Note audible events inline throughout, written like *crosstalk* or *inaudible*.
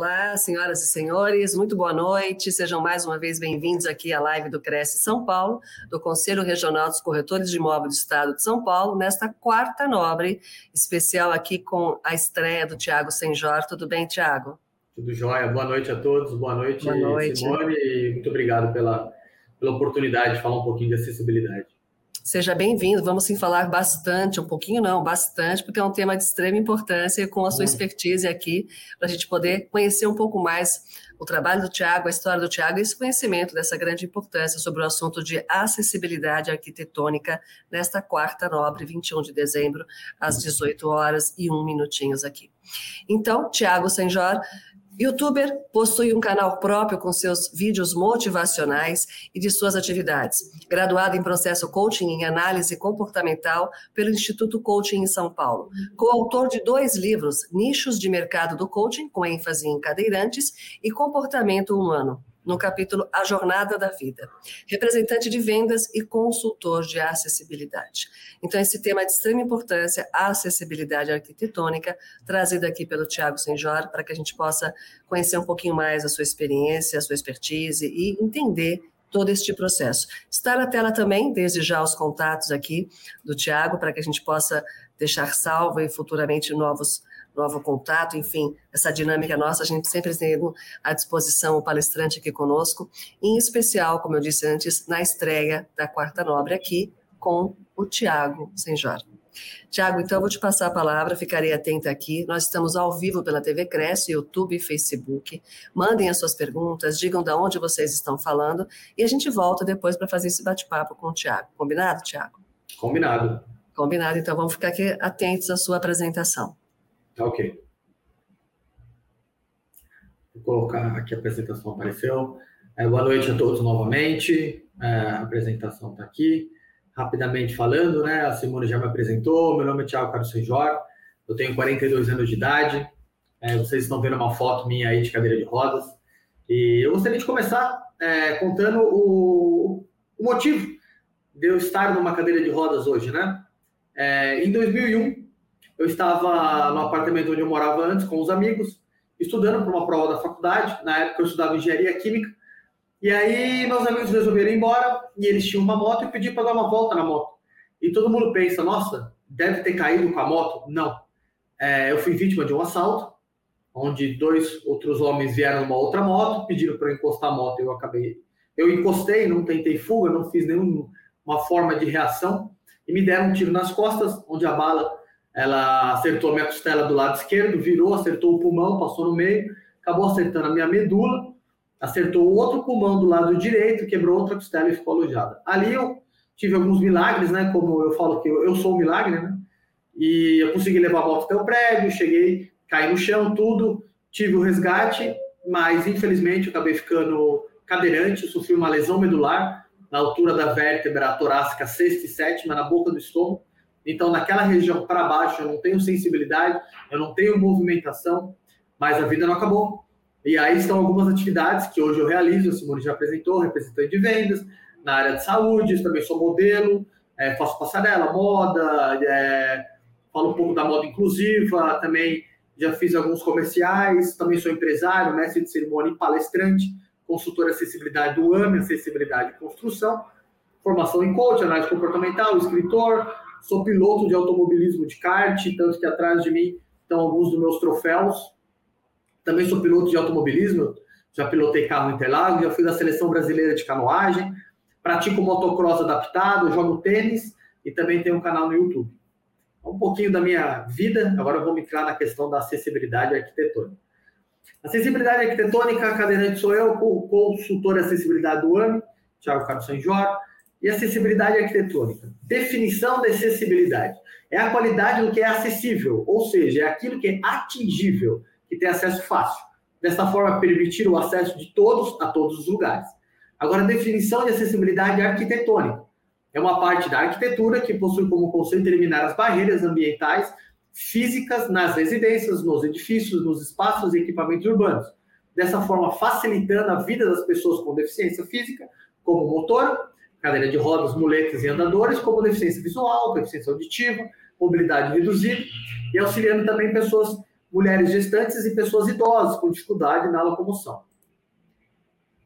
Olá, senhoras e senhores, muito boa noite. Sejam mais uma vez bem-vindos aqui à live do Cresce São Paulo, do Conselho Regional dos Corretores de Imóveis do Estado de São Paulo, nesta quarta nobre, especial aqui com a estreia do Tiago Senjor. Tudo bem, Tiago? Tudo jóia. Boa noite a todos. Boa noite, boa noite. Simone. E muito obrigado pela, pela oportunidade de falar um pouquinho de acessibilidade. Seja bem-vindo. Vamos sim falar bastante, um pouquinho não, bastante, porque é um tema de extrema importância com a sua expertise aqui, para a gente poder conhecer um pouco mais o trabalho do Tiago, a história do Tiago e esse conhecimento dessa grande importância sobre o assunto de acessibilidade arquitetônica nesta quarta nobre, 21 de dezembro, às 18 horas e um minutinhos aqui. Então, Tiago Senjor Youtuber possui um canal próprio com seus vídeos motivacionais e de suas atividades. Graduado em processo coaching em análise comportamental pelo Instituto Coaching em São Paulo. Coautor de dois livros, Nichos de Mercado do Coaching, com ênfase em cadeirantes, e Comportamento Humano no capítulo A Jornada da Vida, representante de vendas e consultor de acessibilidade. Então, esse tema é de extrema importância, a acessibilidade arquitetônica, trazido aqui pelo Tiago Senjor, para que a gente possa conhecer um pouquinho mais a sua experiência, a sua expertise e entender todo este processo. Está na tela também, desde já, os contatos aqui do Tiago, para que a gente possa deixar salvo e futuramente novos novo contato, enfim, essa dinâmica nossa, a gente sempre tendo à disposição o palestrante aqui conosco, em especial, como eu disse antes, na estreia da Quarta Nobre aqui com o Tiago Senjor. Tiago, então eu vou te passar a palavra, ficarei atenta aqui. Nós estamos ao vivo pela TV Cresce, YouTube e Facebook. Mandem as suas perguntas, digam de onde vocês estão falando e a gente volta depois para fazer esse bate-papo com o Tiago. Combinado, Tiago? Combinado. Combinado, então vamos ficar aqui atentos à sua apresentação. Tá ok. Vou colocar aqui a apresentação apareceu. É, boa noite a todos novamente. É, a apresentação está aqui. Rapidamente falando, né? A Simone já me apresentou. Meu nome é Thiago Carlos Senjor. Eu tenho 42 anos de idade. É, vocês estão vendo uma foto minha aí de cadeira de rodas. E eu gostaria de começar é, contando o, o, motivo de eu estar numa cadeira de rodas hoje, né? É, em 2001, eu estava no apartamento onde eu morava antes, com os amigos, estudando para uma prova da faculdade. Na época eu estudava engenharia química. E aí meus amigos resolveram ir embora e eles tinham uma moto e pedi para dar uma volta na moto. E todo mundo pensa, nossa, deve ter caído com a moto. Não. É, eu fui vítima de um assalto, onde dois outros homens vieram numa outra moto, pediram para encostar a moto eu acabei. Eu encostei, não tentei fuga, não fiz nenhuma forma de reação e me deram um tiro nas costas, onde a bala ela acertou a minha costela do lado esquerdo, virou, acertou o pulmão, passou no meio, acabou acertando a minha medula, acertou outro pulmão do lado direito, quebrou outra costela e ficou alojada. Ali eu tive alguns milagres, né? Como eu falo que eu, eu sou um milagre, né? E eu consegui levar a moto até o prédio, cheguei, caí no chão, tudo, tive o resgate, mas infelizmente eu acabei ficando cadeirante, sofri uma lesão medular na altura da vértebra torácica sexta e sétima, na boca do estômago, então, naquela região para baixo, eu não tenho sensibilidade, eu não tenho movimentação, mas a vida não acabou. E aí estão algumas atividades que hoje eu realizo, a Simone já apresentou, representante de vendas, na área de saúde, também sou modelo, é, faço passarela, moda, é, falo um pouco da moda inclusiva, também já fiz alguns comerciais, também sou empresário, mestre de cerimônia e palestrante, consultor de acessibilidade do AME, acessibilidade e construção, formação em coach, análise comportamental, escritor, Sou piloto de automobilismo de kart, tanto que atrás de mim estão alguns dos meus troféus. Também sou piloto de automobilismo, já pilotei carro Interlagos, já fui da seleção brasileira de canoagem, pratico motocross adaptado, jogo tênis e também tenho um canal no YouTube. Um pouquinho da minha vida, agora vamos entrar na questão da acessibilidade arquitetônica. Acessibilidade arquitetônica, cadeirante sou eu, consultor de acessibilidade do AME, Thiago Carlos Sanjor, e acessibilidade arquitetônica. Definição de acessibilidade. É a qualidade do que é acessível, ou seja, é aquilo que é atingível, que tem acesso fácil. Dessa forma, permitir o acesso de todos a todos os lugares. Agora, definição de acessibilidade arquitetônica. É uma parte da arquitetura que possui como conceito eliminar as barreiras ambientais físicas nas residências, nos edifícios, nos espaços e equipamentos urbanos. Dessa forma, facilitando a vida das pessoas com deficiência física, como motor, cadeira de rodas, muletas e andadores, como deficiência visual, deficiência auditiva, mobilidade reduzida, e auxiliando também pessoas, mulheres gestantes e pessoas idosas com dificuldade na locomoção.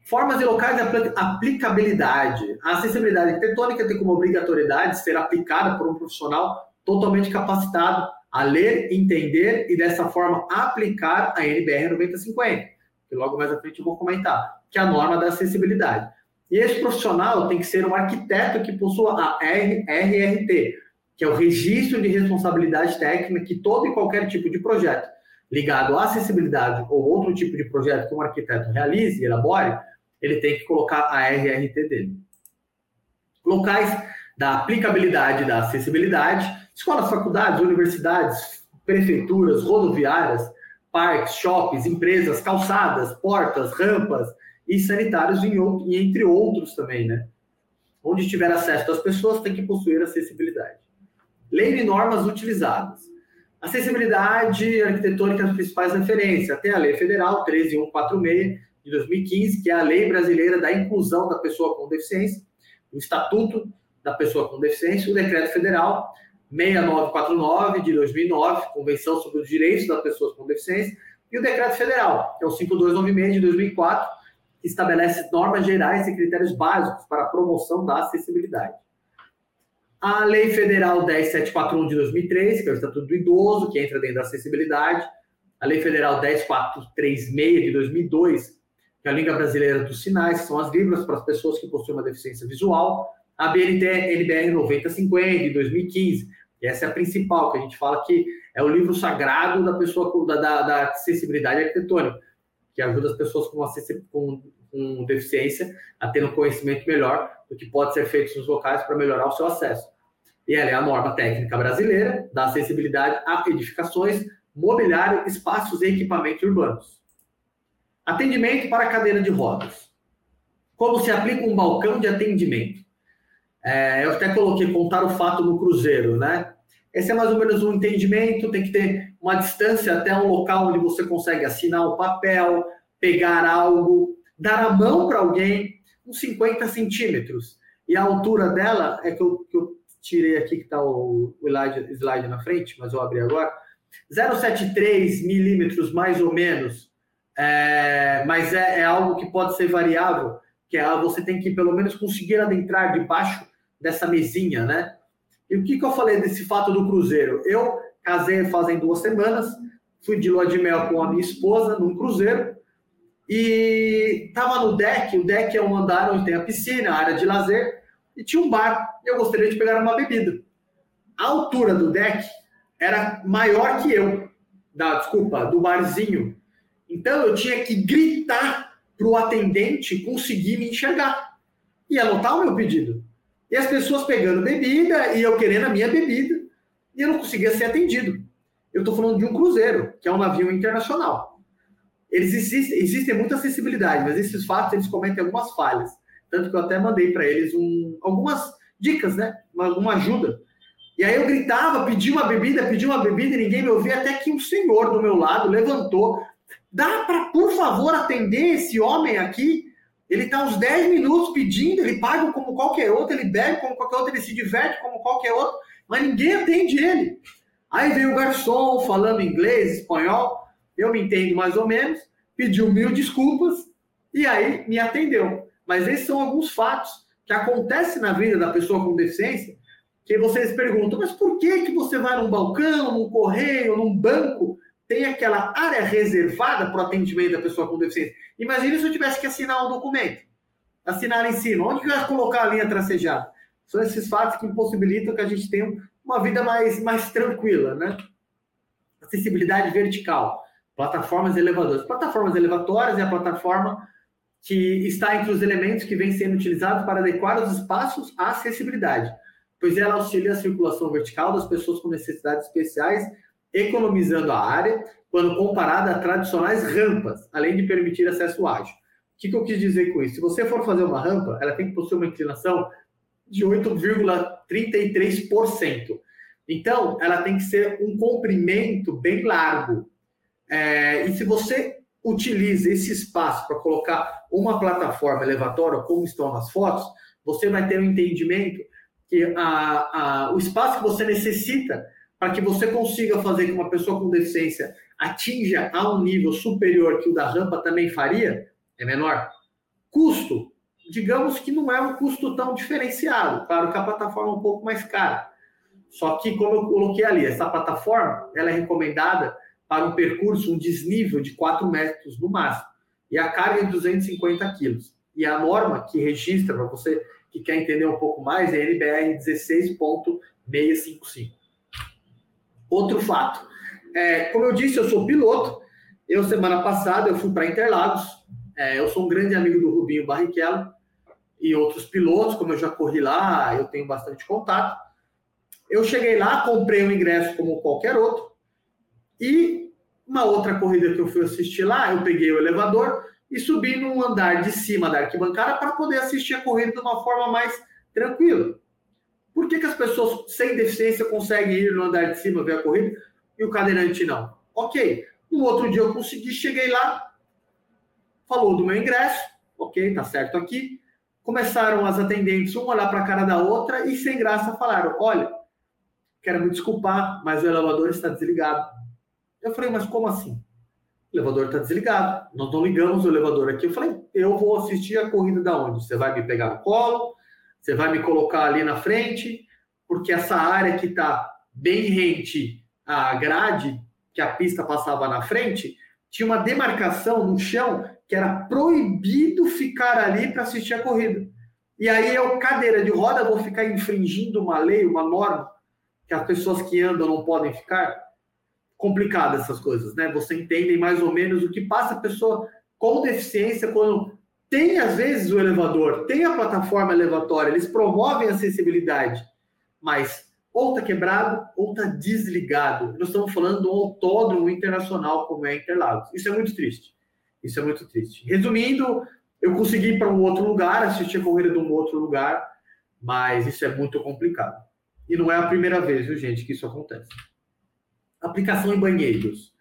Formas e locais de aplicabilidade. A acessibilidade arquitetônica tem como obrigatoriedade ser aplicada por um profissional totalmente capacitado a ler, entender e dessa forma aplicar a NBR 9050, que logo mais à frente eu vou comentar, que é a norma da acessibilidade. E esse profissional tem que ser um arquiteto que possua a RRT, que é o Registro de Responsabilidade Técnica que todo e qualquer tipo de projeto ligado à acessibilidade ou outro tipo de projeto que um arquiteto realize e elabore, ele tem que colocar a RRT dele. Locais da aplicabilidade da acessibilidade, escolas, faculdades, universidades, prefeituras, rodoviárias, parques, shoppings, empresas, calçadas, portas, rampas e sanitários, e entre outros também, né? Onde tiver acesso das pessoas tem que possuir acessibilidade. Lei e normas utilizadas. Acessibilidade arquitetônica as principais referências. Tem a Lei Federal 13146 de 2015, que é a Lei Brasileira da Inclusão da Pessoa com Deficiência, o Estatuto da Pessoa com Deficiência, o Decreto Federal 6949 de 2009, Convenção sobre os Direitos das Pessoas com Deficiência, e o Decreto Federal, que é o 5296 de 2004, estabelece normas gerais e critérios básicos para a promoção da acessibilidade. A Lei Federal 10741 de 2003, que é o Estatuto do Idoso, que entra dentro da acessibilidade. A Lei Federal 10436 de 2002, que é a Liga Brasileira dos Sinais, que são as libras para as pessoas que possuem uma deficiência visual. A BNT NBR 9050 de 2015, que essa é a principal, que a gente fala que é o livro sagrado da pessoa com, da, da, acessibilidade arquitetônica, que ajuda as pessoas com, com, com deficiência a ter um conhecimento melhor do que pode ser feito nos locais para melhorar o seu acesso. E ela é a norma técnica brasileira da acessibilidade a edificações, mobiliário, espaços e equipamentos urbanos. Atendimento para cadeira de rodas. Como se aplica um balcão de atendimento? É, eu até coloquei contar o fato no cruzeiro, né? Esse é mais ou menos um entendimento, tem que ter uma distância até um local onde você consegue assinar o um papel, pegar algo, dar a mão para alguém, uns 50 centímetros. E a altura dela é que eu, que eu tirei aqui que está o, o slide, slide, na frente, mas eu abri agora. 0,73 milímetros mais ou menos, é, mas é, é, algo que pode ser variável, que é você tem que pelo menos conseguir adentrar debaixo dessa mesinha, né? E o que, que eu falei desse fato do cruzeiro? Eu casei fazem duas semanas, fui de lua de mel com a minha esposa num cruzeiro e estava no deck. O deck é um andar onde tem a piscina, a área de lazer e tinha um bar. Eu gostaria de pegar uma bebida. A altura do deck era maior que eu, da desculpa, do barzinho. Então eu tinha que gritar para o atendente conseguir me enxergar e anotar o meu pedido. E as pessoas pegando bebida e eu querendo a minha bebida e eu não conseguia ser atendido. Eu estou falando de um cruzeiro, que é um navio internacional. Eles existem, existem muita acessibilidade, mas esses fatos eles cometem algumas falhas. Tanto que eu até mandei para eles um, algumas dicas, né? Uma, uma ajuda. E aí eu gritava, pedi uma bebida, pedi uma bebida e ninguém me ouvia, até que um senhor do meu lado levantou. Dá para, por favor, atender esse homem aqui? Ele está uns 10 minutos pedindo, ele paga como qualquer outro, ele bebe como qualquer outro, ele se diverte como qualquer outro, mas ninguém atende ele. Aí veio o garçom falando inglês, espanhol, eu me entendo mais ou menos, pediu mil desculpas e aí me atendeu. Mas esses são alguns fatos que acontecem na vida da pessoa com deficiência, que vocês perguntam, mas por que, que você vai num balcão, num correio, num banco, tem aquela área reservada para o atendimento da pessoa com deficiência? Imagine se eu tivesse que assinar um documento. Assinar em cima. Onde que eu ia colocar a linha tracejada? São esses fatos que impossibilitam que a gente tenha uma vida mais, mais tranquila, né? Acessibilidade vertical. Plataformas elevadoras. Plataformas elevatórias é a plataforma que está entre os elementos que vêm sendo utilizados para adequar os espaços à acessibilidade, pois ela auxilia a circulação vertical das pessoas com necessidades especiais, economizando a área quando comparada a tradicionais rampas, além de permitir acesso ágil. O que, que eu quis dizer com isso? Se você for fazer uma rampa, ela tem que possuir uma inclinação de 8,33%. Então, ela tem que ser um comprimento bem largo. É, e se você utiliza esse espaço para colocar uma plataforma elevatória, como estão nas fotos, você vai ter um entendimento que a, a, o espaço que você necessita para que você consiga fazer que uma pessoa com deficiência atinja a um nível superior que o da rampa também faria, é menor. Custo, digamos que não é um custo tão diferenciado. Claro que a plataforma é um pouco mais cara. Só que, como eu coloquei ali, essa plataforma ela é recomendada para um percurso, um desnível de 4 metros no máximo. E a carga é 250 quilos. E a norma que registra, para você que quer entender um pouco mais, é NBR 16.655. Outro fato, é, como eu disse, eu sou piloto. Eu, semana passada, eu fui para Interlagos. É, eu sou um grande amigo do Rubinho Barrichello e outros pilotos, como eu já corri lá, eu tenho bastante contato. Eu cheguei lá, comprei um ingresso como qualquer outro, e uma outra corrida que eu fui assistir lá, eu peguei o elevador e subi num andar de cima da arquibancada para poder assistir a corrida de uma forma mais tranquila. Por que, que as pessoas sem deficiência conseguem ir no andar de cima ver a corrida e o cadeirante não? Ok. No outro dia eu consegui, cheguei lá, falou do meu ingresso, ok, tá certo aqui. Começaram as atendentes, um olhar para a cara da outra e sem graça falaram: olha, quero me desculpar, mas o elevador está desligado. Eu falei, mas como assim? O elevador está desligado, nós não ligamos o elevador aqui. Eu falei, eu vou assistir a corrida da onde? Você vai me pegar no colo? Você vai me colocar ali na frente? Porque essa área que está bem rente à grade, que a pista passava na frente, tinha uma demarcação no chão que era proibido ficar ali para assistir a corrida. E aí eu, cadeira de roda, vou ficar infringindo uma lei, uma norma, que as pessoas que andam não podem ficar? Complicado essas coisas, né? Você entende mais ou menos o que passa a pessoa com deficiência quando tem, às vezes, o elevador, tem a plataforma elevatória, eles promovem a acessibilidade, mas ou está quebrado ou está desligado. Nós estamos falando de um autódromo internacional como é Interlagos. Isso é muito triste. Isso é muito triste. Resumindo, eu consegui ir para um outro lugar, assistir a corrida de um outro lugar, mas isso é muito complicado. E não é a primeira vez, viu, gente, que isso acontece. Aplicação em banheiros.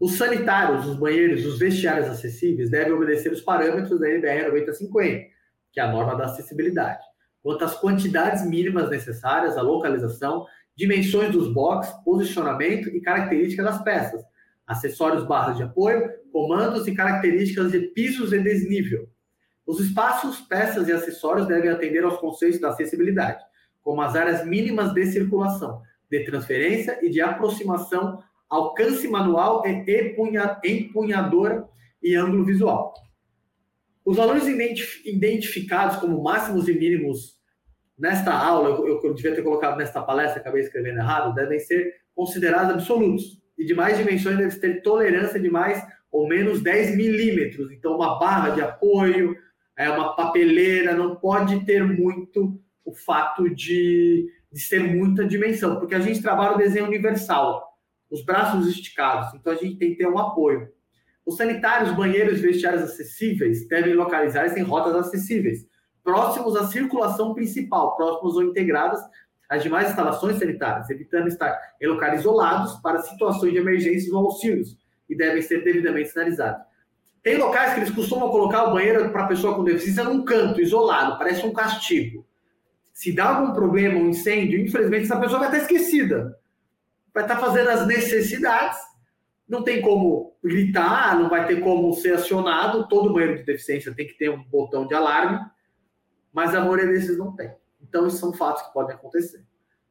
Os sanitários, os banheiros, os vestiários acessíveis devem obedecer os parâmetros da NBR 9050, que é a norma da acessibilidade, quanto às quantidades mínimas necessárias, a localização, dimensões dos boxes, posicionamento e características das peças, acessórios barras de apoio, comandos e características de pisos e desnível. Os espaços, peças e acessórios devem atender aos conceitos da acessibilidade, como as áreas mínimas de circulação, de transferência e de aproximação, alcance manual e empunhadora e ângulo visual. Os valores identificados como máximos e mínimos nesta aula, eu, eu devia ter colocado nesta palestra, acabei escrevendo errado, devem ser considerados absolutos. E de mais dimensões deve ter tolerância de mais ou menos 10 milímetros. Então, uma barra de apoio, é uma papeleira, não pode ter muito o fato de de ser muita dimensão, porque a gente trabalha o desenho universal, os braços esticados, então a gente tem que ter um apoio. Os sanitários, banheiros e vestiários acessíveis devem localizar-se em rotas acessíveis, próximos à circulação principal, próximos ou integradas às demais instalações sanitárias, evitando estar em locais isolados para situações de emergência ou auxílios, e devem ser devidamente sinalizados. Tem locais que eles costumam colocar o banheiro para pessoa com deficiência num canto, isolado, parece um castigo se dá algum problema, um incêndio, infelizmente essa pessoa vai estar esquecida. Vai estar fazendo as necessidades, não tem como gritar, não vai ter como ser acionado. Todo banheiro de deficiência tem que ter um botão de alarme, mas a maioria desses não tem. Então, esses são fatos que podem acontecer.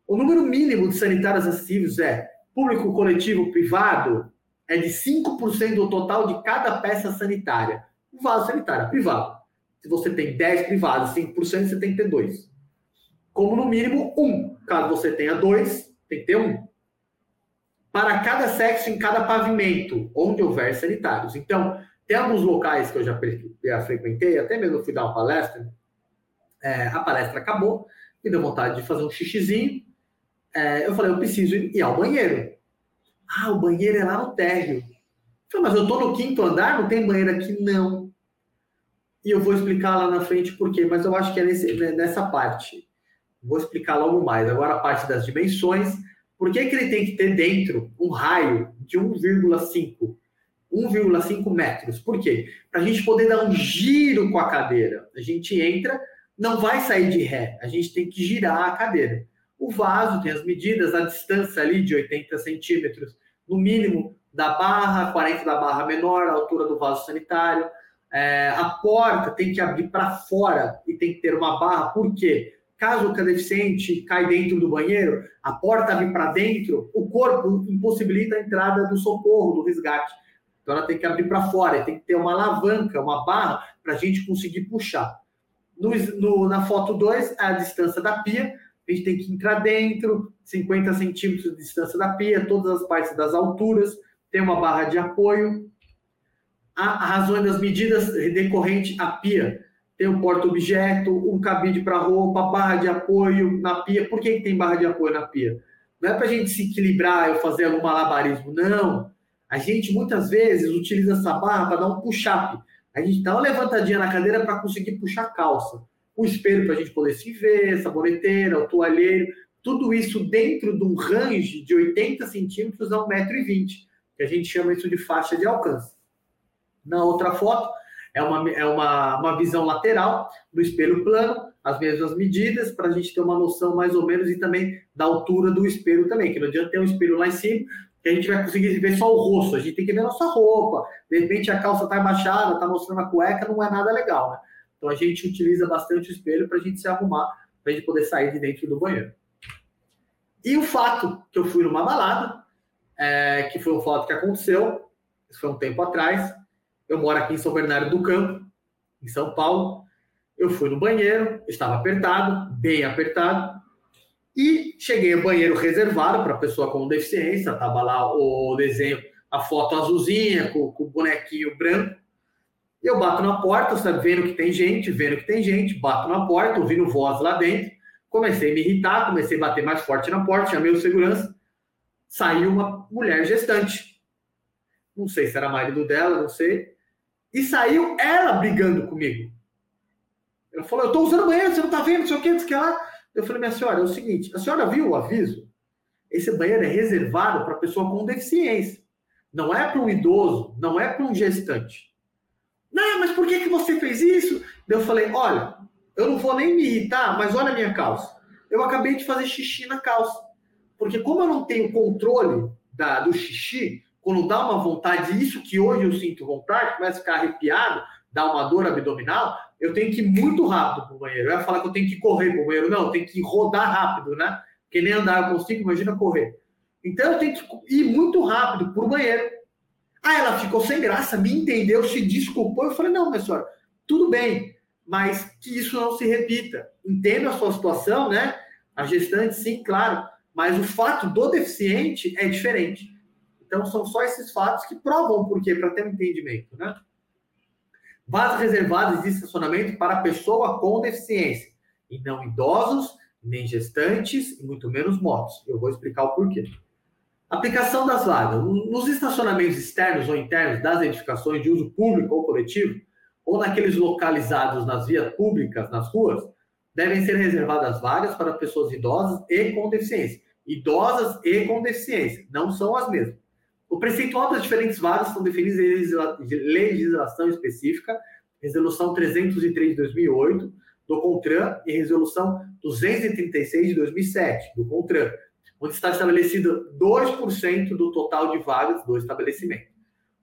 O número mínimo de sanitários acessíveis é público, coletivo, privado, é de 5% do total de cada peça sanitária. O vaso sanitário é privado. Se você tem 10 privados, 5%, você tem que ter dois como no mínimo um. Caso você tenha dois, tem que ter um. Para cada sexo em cada pavimento, onde houver sanitários. Então, tem alguns locais que eu já, já frequentei, até mesmo fui dar uma palestra. É, a palestra acabou, me deu vontade de fazer um xixizinho. É, eu falei, eu preciso ir ao banheiro. Ah, o banheiro é lá no térreo. Eu falei, mas eu estou no quinto andar, não tem banheiro aqui? Não. E eu vou explicar lá na frente por quê, mas eu acho que é nesse, né, nessa parte. Vou explicar logo mais. Agora, a parte das dimensões. Por que, que ele tem que ter dentro um raio de 1,5 1,5 metros? Por quê? Para a gente poder dar um giro com a cadeira. A gente entra, não vai sair de ré, a gente tem que girar a cadeira. O vaso tem as medidas, a distância ali de 80 centímetros, no mínimo da barra, 40 da barra menor, a altura do vaso sanitário. É, a porta tem que abrir para fora e tem que ter uma barra, por quê? Caso o deficiente cai dentro do banheiro, a porta abre para dentro, o corpo impossibilita a entrada do socorro, do resgate. Então ela tem que abrir para fora, tem que ter uma alavanca, uma barra, para a gente conseguir puxar. No, no, na foto 2, a distância da pia, a gente tem que entrar dentro, 50 centímetros de distância da pia, todas as partes das alturas, tem uma barra de apoio. A, a razão das medidas decorrente à pia tem um porta-objeto, um cabide para roupa, barra de apoio na pia. Por que, que tem barra de apoio na pia? Não é para a gente se equilibrar ou fazer algum malabarismo, não. A gente muitas vezes utiliza essa barra para dar um push-up. A gente dá uma levantadinha na cadeira para conseguir puxar a calça. O espelho para a gente poder se ver, saboneteira, o toalheiro, tudo isso dentro de um range de 80 centímetros a 1,20m, que a gente chama isso de faixa de alcance. Na outra foto, é uma, é uma, uma visão lateral do espelho plano, as mesmas medidas, para a gente ter uma noção mais ou menos e também da altura do espelho também, que não adianta ter um espelho lá em cima, que a gente vai conseguir ver só o rosto, a gente tem que ver nossa roupa, de repente a calça está embaixada, está mostrando a cueca, não é nada legal, né? Então a gente utiliza bastante o espelho para a gente se arrumar, para a gente poder sair de dentro do banheiro. E o fato que eu fui numa balada, é, que foi um fato que aconteceu, isso foi um tempo atrás, eu moro aqui em São Bernardo do Campo, em São Paulo. Eu fui no banheiro, estava apertado, bem apertado, e cheguei ao banheiro reservado para pessoa com deficiência. Estava lá o desenho, a foto azulzinha com, com o bonequinho branco. Eu bato na porta, sabe, vendo que tem gente, vendo que tem gente, bato na porta, ouvindo voz lá dentro. Comecei a me irritar, comecei a bater mais forte na porta, chamei o segurança. Saiu uma mulher gestante. Não sei se era marido dela, não sei. E saiu ela brigando comigo. Ela falou: Eu estou usando banheiro, você não está vendo, não sei o que, o que lá. Eu falei: Minha senhora, é o seguinte: a senhora viu o aviso? Esse banheiro é reservado para pessoa com deficiência. Não é para um idoso, não é para um gestante. Não, mas por que, que você fez isso? Eu falei: Olha, eu não vou nem me irritar, mas olha a minha calça. Eu acabei de fazer xixi na calça. Porque, como eu não tenho controle da, do xixi, quando dá uma vontade, isso que hoje eu sinto vontade, começa a ficar arrepiado, dá uma dor abdominal, eu tenho que ir muito rápido para o banheiro. Eu ia falar que eu tenho que correr para o banheiro. Não, eu tenho que rodar rápido, né? Porque nem andar eu consigo, imagina correr. Então eu tenho que ir muito rápido para o banheiro. Aí ela ficou sem graça, me entendeu, se desculpou. Eu falei, não, minha senhora, tudo bem, mas que isso não se repita. Entendo a sua situação, né? A gestante, sim, claro. Mas o fato do deficiente é diferente. Então, são só esses fatos que provam o porquê, para ter um entendimento, né? Vasos reservados de estacionamento para pessoa com deficiência, e não idosos, nem gestantes, e muito menos motos. Eu vou explicar o porquê. Aplicação das vagas. Nos estacionamentos externos ou internos das edificações de uso público ou coletivo, ou naqueles localizados nas vias públicas, nas ruas, devem ser reservadas vagas para pessoas idosas e com deficiência. Idosas e com deficiência, não são as mesmas. O percentual das diferentes vagas são definidas em legislação específica, Resolução 303 de 2008, do CONTRAN, e Resolução 236 de 2007, do CONTRAN, onde está estabelecido 2% do total de vagas do estabelecimento.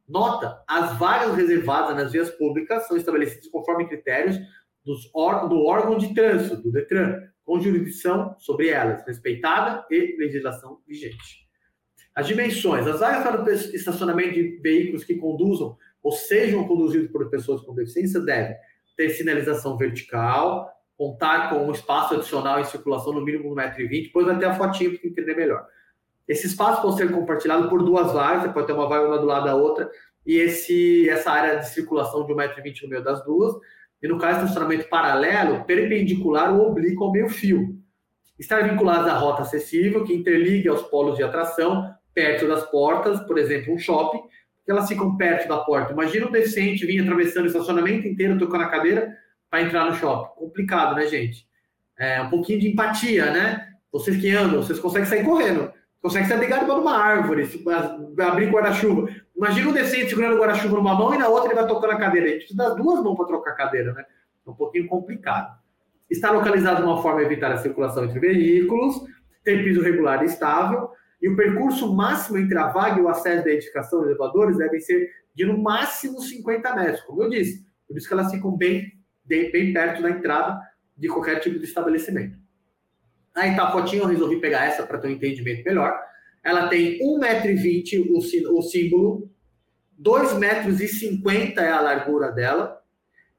Nota, as vagas reservadas nas vias públicas são estabelecidas conforme critérios dos do órgão de trânsito, do DETRAN, com jurisdição sobre elas, respeitada e legislação vigente. As dimensões. As áreas para estacionamento de veículos que conduzam ou sejam conduzidos por pessoas com deficiência devem ter sinalização vertical, contar com um espaço adicional em circulação no mínimo 1,20m, depois vai ter a fotinha para entender melhor. Esse espaço pode ser compartilhado por duas vagas, pode ter uma vaga uma do lado da outra, e esse, essa área de circulação de 1,20m no meio das duas, e no caso, estacionamento paralelo, perpendicular ou oblíquo ao meio fio. Estar vinculados à rota acessível, que interligue aos polos de atração, perto das portas, por exemplo, um shopping, que elas ficam perto da porta. Imagina um deficiente vir atravessando o estacionamento inteiro, tocando a cadeira, para entrar no shopping. Complicado, né, gente? É um pouquinho de empatia, né? Vocês que andam, vocês conseguem sair correndo. consegue se abrigar debaixo de uma árvore, abrir guarda-chuva. Imagina um deficiente segurando o guarda-chuva numa mão e na outra ele vai tocando a cadeira. A gente precisa das duas mãos para trocar a cadeira, né? É um pouquinho complicado. Está localizado de uma forma a evitar a circulação entre veículos, tem piso regular e estável, e o percurso máximo entre a vaga e o acesso da edificação dos elevadores devem ser de no máximo 50 metros, como eu disse. Por isso que elas ficam bem, bem, perto da entrada de qualquer tipo de estabelecimento. Aí tá a fotinha, eu resolvi pegar essa para ter um entendimento melhor. Ela tem 1,20m o, o símbolo, 2,50 metros é a largura dela,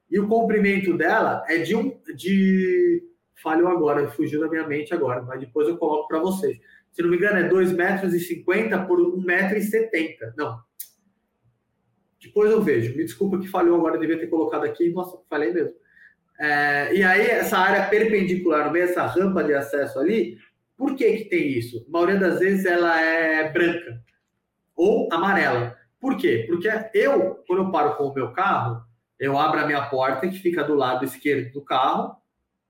e o comprimento dela é de um. De... Falhou agora, fugiu da minha mente agora, mas depois eu coloco para vocês. Se não me engano, é 2,50 metros por 1,70m. Não. Depois eu vejo. Me desculpa que falhou agora, devia ter colocado aqui. Nossa, falei mesmo. É, e aí, essa área perpendicular no meio, essa rampa de acesso ali, por que, que tem isso? A maioria das vezes ela é branca ou amarela. Por quê? Porque eu, quando eu paro com o meu carro, eu abro a minha porta, que fica do lado esquerdo do carro,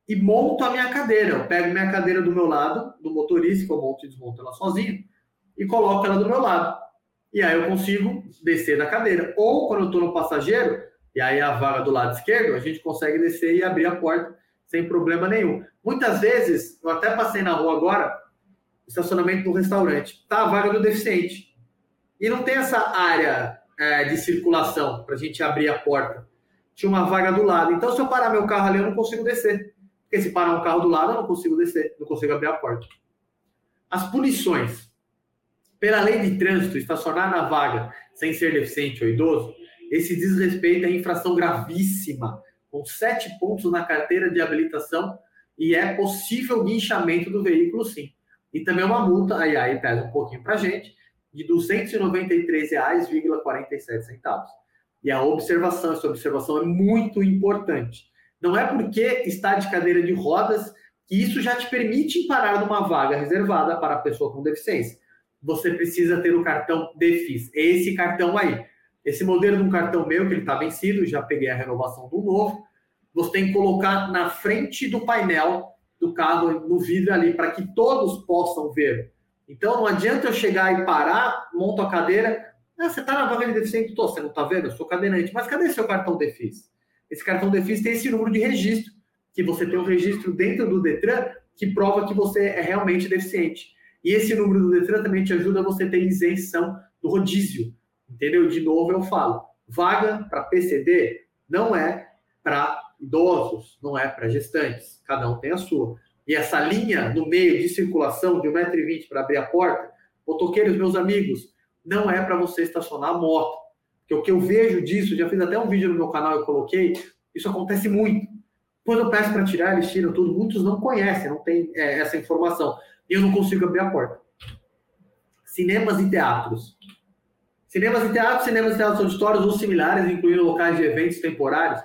e monto a minha cadeira. Eu pego minha cadeira do meu lado, do motorista, que eu monto e desmonto ela sozinho, e coloco ela do meu lado. E aí eu consigo descer da cadeira. Ou quando eu estou no passageiro, e aí a vaga do lado esquerdo, a gente consegue descer e abrir a porta sem problema nenhum. Muitas vezes, eu até passei na rua agora, estacionamento do restaurante, tá a vaga do deficiente. E não tem essa área é, de circulação para a gente abrir a porta. Tinha uma vaga do lado. Então, se eu parar meu carro ali, eu não consigo descer. Porque se parar um carro do lado, eu não consigo descer, não consigo abrir a porta. As punições. Pela lei de trânsito, estacionar na vaga sem ser deficiente ou idoso esse desrespeito é infração gravíssima, com sete pontos na carteira de habilitação e é possível guinchamento do veículo, sim. E também uma multa, aí, aí pesa um pouquinho para a gente, de R$ 293,47. E a observação, essa observação é muito importante. Não é porque está de cadeira de rodas que isso já te permite parar numa vaga reservada para a pessoa com deficiência. Você precisa ter o cartão DEFIS, esse cartão aí. Esse modelo de um cartão meu, que ele está vencido, já peguei a renovação do novo, você tem que colocar na frente do painel do carro, no vidro ali, para que todos possam ver. Então, não adianta eu chegar e parar, monto a cadeira. Ah, você está na vaga de deficiente? Tô, você não está vendo? Eu sou cadeirante. Mas cadê seu cartão Defis? Esse cartão Defis tem esse número de registro, que você tem um registro dentro do Detran que prova que você é realmente deficiente. E esse número do Detran também te ajuda a você ter isenção do rodízio. Entendeu? De novo eu falo, vaga para PCD não é para idosos, não é para gestantes, cada um tem a sua. E essa linha no meio de circulação de 1,20m para abrir a porta, motoqueiros, meus amigos, não é para você estacionar a moto. Porque o que eu vejo disso, já fiz até um vídeo no meu canal, eu coloquei, isso acontece muito. Quando eu peço para tirar, eles tiram tudo. Muitos não conhecem, não tem é, essa informação. E eu não consigo abrir a porta. Cinemas e teatros. Cinemas e teatros, cinemas e teatros auditórios ou similares, incluindo locais de eventos temporários,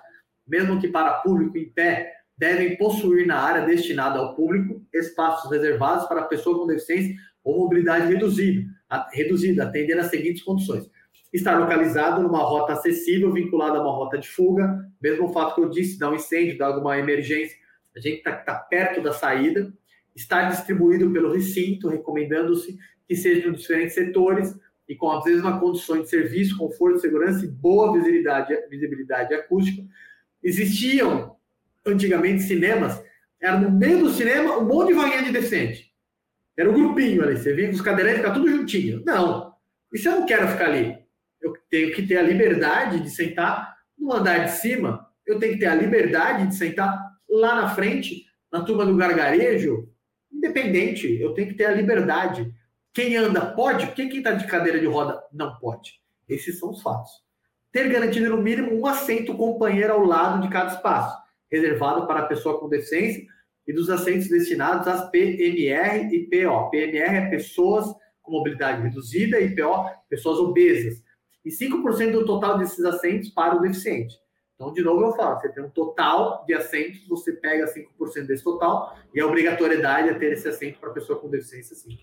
mesmo que para público em pé, devem possuir na área destinada ao público espaços reservados para pessoa com deficiência ou mobilidade reduzida, reduzida atendendo às seguintes condições. Estar localizado numa rota acessível, vinculada a uma rota de fuga, mesmo o fato que eu disse, dar um incêndio, dar alguma emergência, a gente está tá perto da saída. Estar distribuído pelo recinto, recomendando-se que seja em diferentes setores, e com as mesmas condições de serviço, conforto, segurança e boa visibilidade, visibilidade acústica. Existiam antigamente cinemas, era no meio do cinema um monte de vaguinha de deficiente. Era um grupinho ali, você via que os cadeirantes ficavam tudo juntinho. Não. Se eu não quero ficar ali? Tenho que ter a liberdade de sentar no andar de cima, eu tenho que ter a liberdade de sentar lá na frente, na turma do gargarejo, independente, eu tenho que ter a liberdade. Quem anda pode, porque quem está de cadeira de roda não pode. Esses são os fatos. Ter garantido no mínimo um assento companheiro ao lado de cada espaço, reservado para a pessoa com deficiência e dos assentos destinados às PMR e PO. PMR é pessoas com mobilidade reduzida e PO, pessoas obesas. E 5% do total desses assentos para o deficiente. Então, de novo, eu falo: você tem um total de assentos, você pega 5% desse total e a obrigatoriedade é ter esse assento para pessoa com deficiência, sim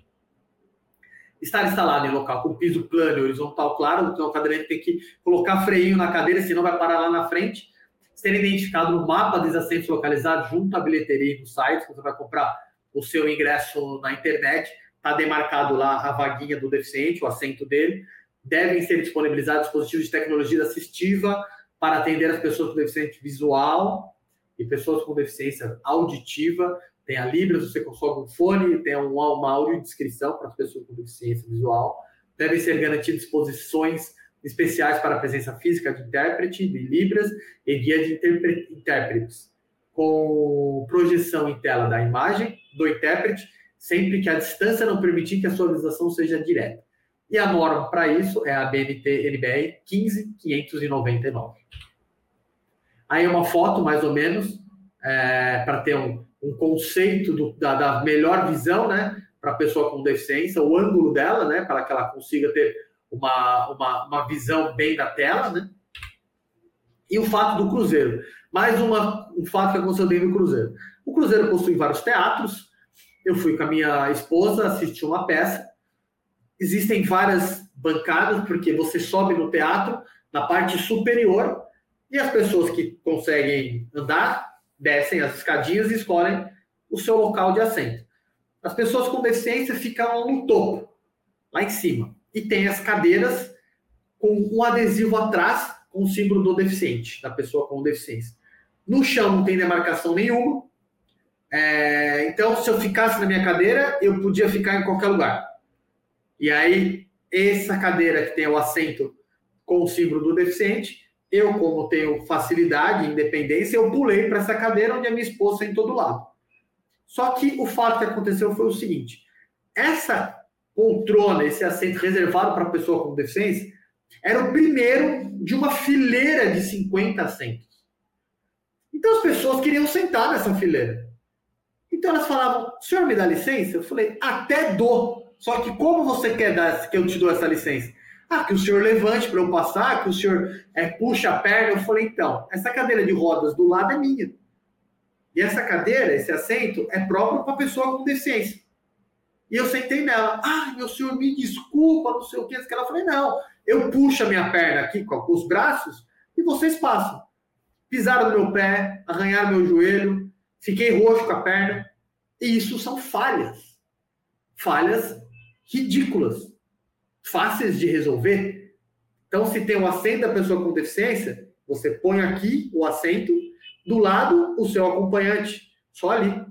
estar instalado em local com piso plano e horizontal claro, então o cadeirante tem que colocar freio na cadeira, senão vai parar lá na frente. Ser identificado no mapa dos assentos localizados junto à bilheteria e no site, você vai comprar o seu ingresso na internet, está demarcado lá a vaguinha do deficiente, o assento dele. Devem ser disponibilizados dispositivos de tecnologia assistiva para atender as pessoas com deficiência visual e pessoas com deficiência auditiva. Tem a Libras, você consegue um fone, tem uma, uma audiodescrição para as pessoas com deficiência visual. Devem ser garantidas posições especiais para a presença física de intérprete, de Libras e guia de intérpretes, com projeção em tela da imagem do intérprete, sempre que a distância não permitir que a sua visualização seja direta. E a norma para isso é a BNT NBR 15599. Aí uma foto, mais ou menos, é, para ter um, um conceito do, da, da, melhor visão, né, para a pessoa com deficiência, o ângulo dela, né, para que ela consiga ter uma, uma, uma visão bem da tela, né? E o fato do Cruzeiro. Mais uma, um fato que aconteceu dentro do Cruzeiro. O Cruzeiro possui vários teatros. Eu fui com a minha esposa assistir uma peça. Existem várias bancadas, porque você sobe no teatro, na parte superior, e as pessoas que conseguem andar descem as escadinhas e escolhem o seu local de assento. As pessoas com deficiência ficam no topo, lá em cima e tem as cadeiras com um adesivo atrás com o símbolo do deficiente, da pessoa com deficiência. No chão não tem demarcação nenhuma. É, então, se eu ficasse na minha cadeira, eu podia ficar em qualquer lugar. E aí, essa cadeira que tem o assento com o símbolo do deficiente, eu, como tenho facilidade independência, eu pulei para essa cadeira onde a minha esposa em todo lado. Só que o fato que aconteceu foi o seguinte: essa poltrona, esse assento reservado para pessoa com deficiência, era o primeiro de uma fileira de 50 assentos. Então as pessoas queriam sentar nessa fileira. Então elas falavam: senhor, me dá licença? Eu falei: até dou. Só que como você quer dar, que eu te dou essa licença? Ah, que o senhor levante para eu passar, que o senhor é, puxa a perna. Eu falei: então, essa cadeira de rodas do lado é minha. E essa cadeira, esse assento, é próprio para pessoa com deficiência. E eu sentei nela. Ah, meu senhor, me desculpa, não sei o que. Ela falei, não, eu puxo a minha perna aqui com os braços e vocês passam. Pisaram no meu pé, arranharam meu joelho, fiquei roxo com a perna. E isso são falhas. Falhas ridículas, fáceis de resolver. Então, se tem um assento da pessoa com deficiência, você põe aqui o assento, do lado o seu acompanhante, só ali.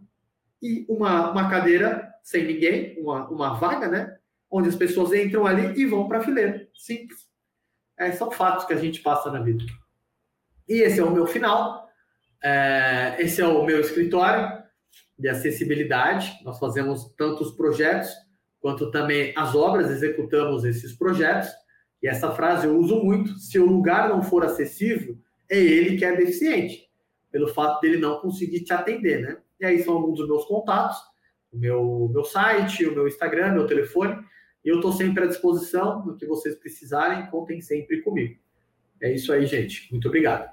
E uma, uma cadeira sem ninguém, uma, uma vaga, né? Onde as pessoas entram ali e vão para a fileira. Simples. É, são fatos que a gente passa na vida. E esse é o meu final. É, esse é o meu escritório de acessibilidade. Nós fazemos tantos projetos quanto também as obras, executamos esses projetos. E essa frase eu uso muito: se o lugar não for acessível, é ele que é deficiente, pelo fato dele não conseguir te atender, né? E aí são alguns dos meus contatos o meu, meu site, o meu Instagram, meu telefone. E eu estou sempre à disposição do que vocês precisarem, contem sempre comigo. É isso aí, gente. Muito obrigado.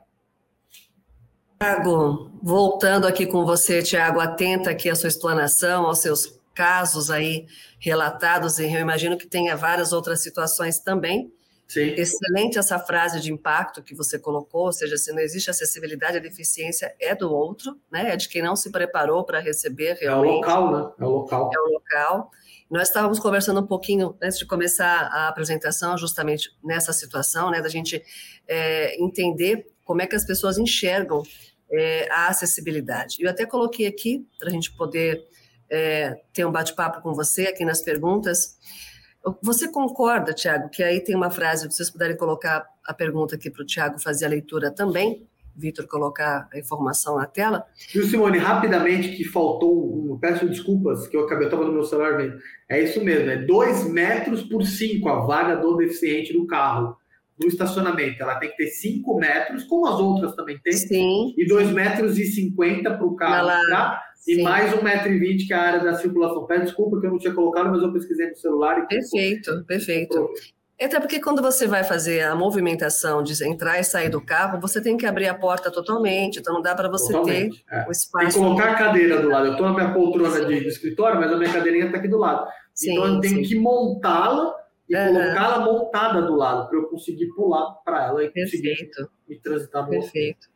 Tiago, voltando aqui com você, Tiago, atenta aqui à sua explanação, aos seus casos aí relatados, e eu imagino que tenha várias outras situações também. Sim. Excelente essa frase de impacto que você colocou, ou seja, se não existe acessibilidade, a deficiência é do outro, né? É de quem não se preparou para receber realmente. É o local, né? É o local. É o local. Nós estávamos conversando um pouquinho antes de começar a apresentação, justamente nessa situação, né, da gente é, entender como é que as pessoas enxergam é, a acessibilidade. Eu até coloquei aqui para a gente poder é, ter um bate-papo com você aqui nas perguntas. Você concorda, Tiago, que aí tem uma frase, se vocês puderem colocar a pergunta aqui para o Tiago fazer a leitura também, Vitor colocar a informação na tela. E o Simone, rapidamente, que faltou, peço desculpas, que eu acabei, estava no meu celular vendo. É isso mesmo, é 2 metros por 5 a vaga do deficiente do carro no estacionamento. Ela tem que ter 5 metros, como as outras também têm. Sim. E 2 metros e 50 para o carro entrar. Sim. mais 1,20m que é a área da circulação. Peço desculpa que eu não tinha colocado, mas eu pesquisei no celular. E... Perfeito, perfeito. Até porque quando você vai fazer a movimentação de entrar e sair do carro, você tem que abrir a porta totalmente, então não dá para você totalmente, ter é. o espaço. Tem que colocar a cadeira do lado. Eu estou na minha poltrona de, de, escritório, mas a minha cadeirinha está aqui do lado. Sim, então eu tenho sim. que montá-la e uhum. colocá-la montada do lado para eu conseguir pular para ela e Perfeito. conseguir me transitar no Perfeito.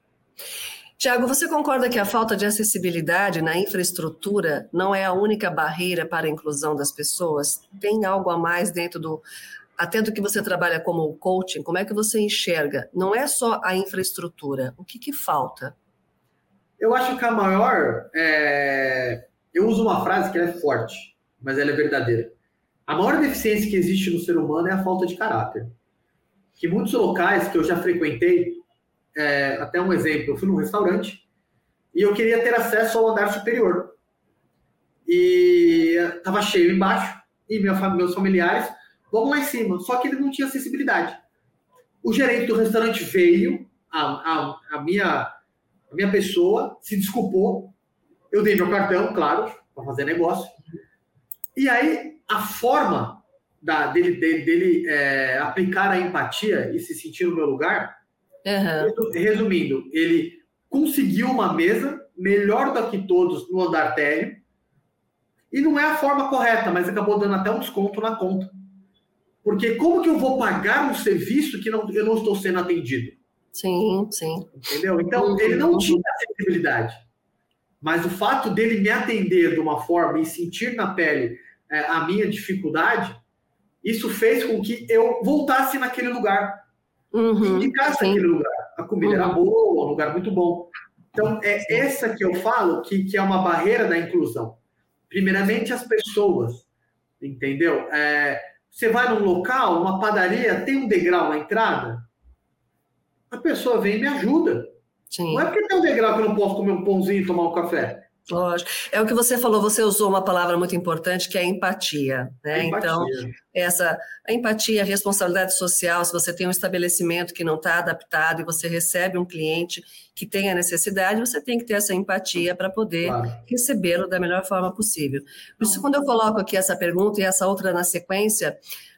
Tiago, você concorda que a falta de acessibilidade na infraestrutura não é a única barreira para a inclusão das pessoas? Tem algo a mais dentro do. Até do que você trabalha como coaching, como é que você enxerga? Não é só a infraestrutura, o que, que falta? Eu acho que a maior. É... Eu uso uma frase que é forte, mas ela é verdadeira. A maior deficiência que existe no ser humano é a falta de caráter. Que muitos locais que eu já frequentei, é, até um exemplo, eu fui num restaurante e eu queria ter acesso ao andar superior. E estava cheio embaixo e meus familiares, vamos lá em cima. Só que ele não tinha acessibilidade. O gerente do restaurante veio, a, a, a minha, a minha pessoa se desculpou. Eu dei meu cartão, claro, para fazer negócio. E aí, a forma da, dele, dele, dele é, aplicar a empatia e se sentir no meu lugar Uhum. Resumindo, ele conseguiu uma mesa melhor do que todos no andar térreo e não é a forma correta, mas acabou dando até um desconto na conta. Porque como que eu vou pagar um serviço que não, eu não estou sendo atendido? Sim, sim. Entendeu? Então, ele não tinha acessibilidade. Mas o fato dele me atender de uma forma e sentir na pele é, a minha dificuldade, isso fez com que eu voltasse naquele lugar. Uhum, indicasse sim. aquele lugar. A comida uhum. era boa, um lugar muito bom. Então, é essa que eu falo que, que é uma barreira da inclusão. Primeiramente, as pessoas, entendeu? É, você vai num local, uma padaria, tem um degrau na entrada, a pessoa vem e me ajuda. Sim. Não é porque tem um degrau que eu não posso comer um pãozinho e tomar um café. Lógico. É o que você falou, você usou uma palavra muito importante que é empatia. Né? Empatia. Então, essa a empatia, a responsabilidade social, se você tem um estabelecimento que não está adaptado e você recebe um cliente que tem a necessidade, você tem que ter essa empatia para poder claro. recebê-lo da melhor forma possível. Por isso, quando eu coloco aqui essa pergunta e essa outra na sequência,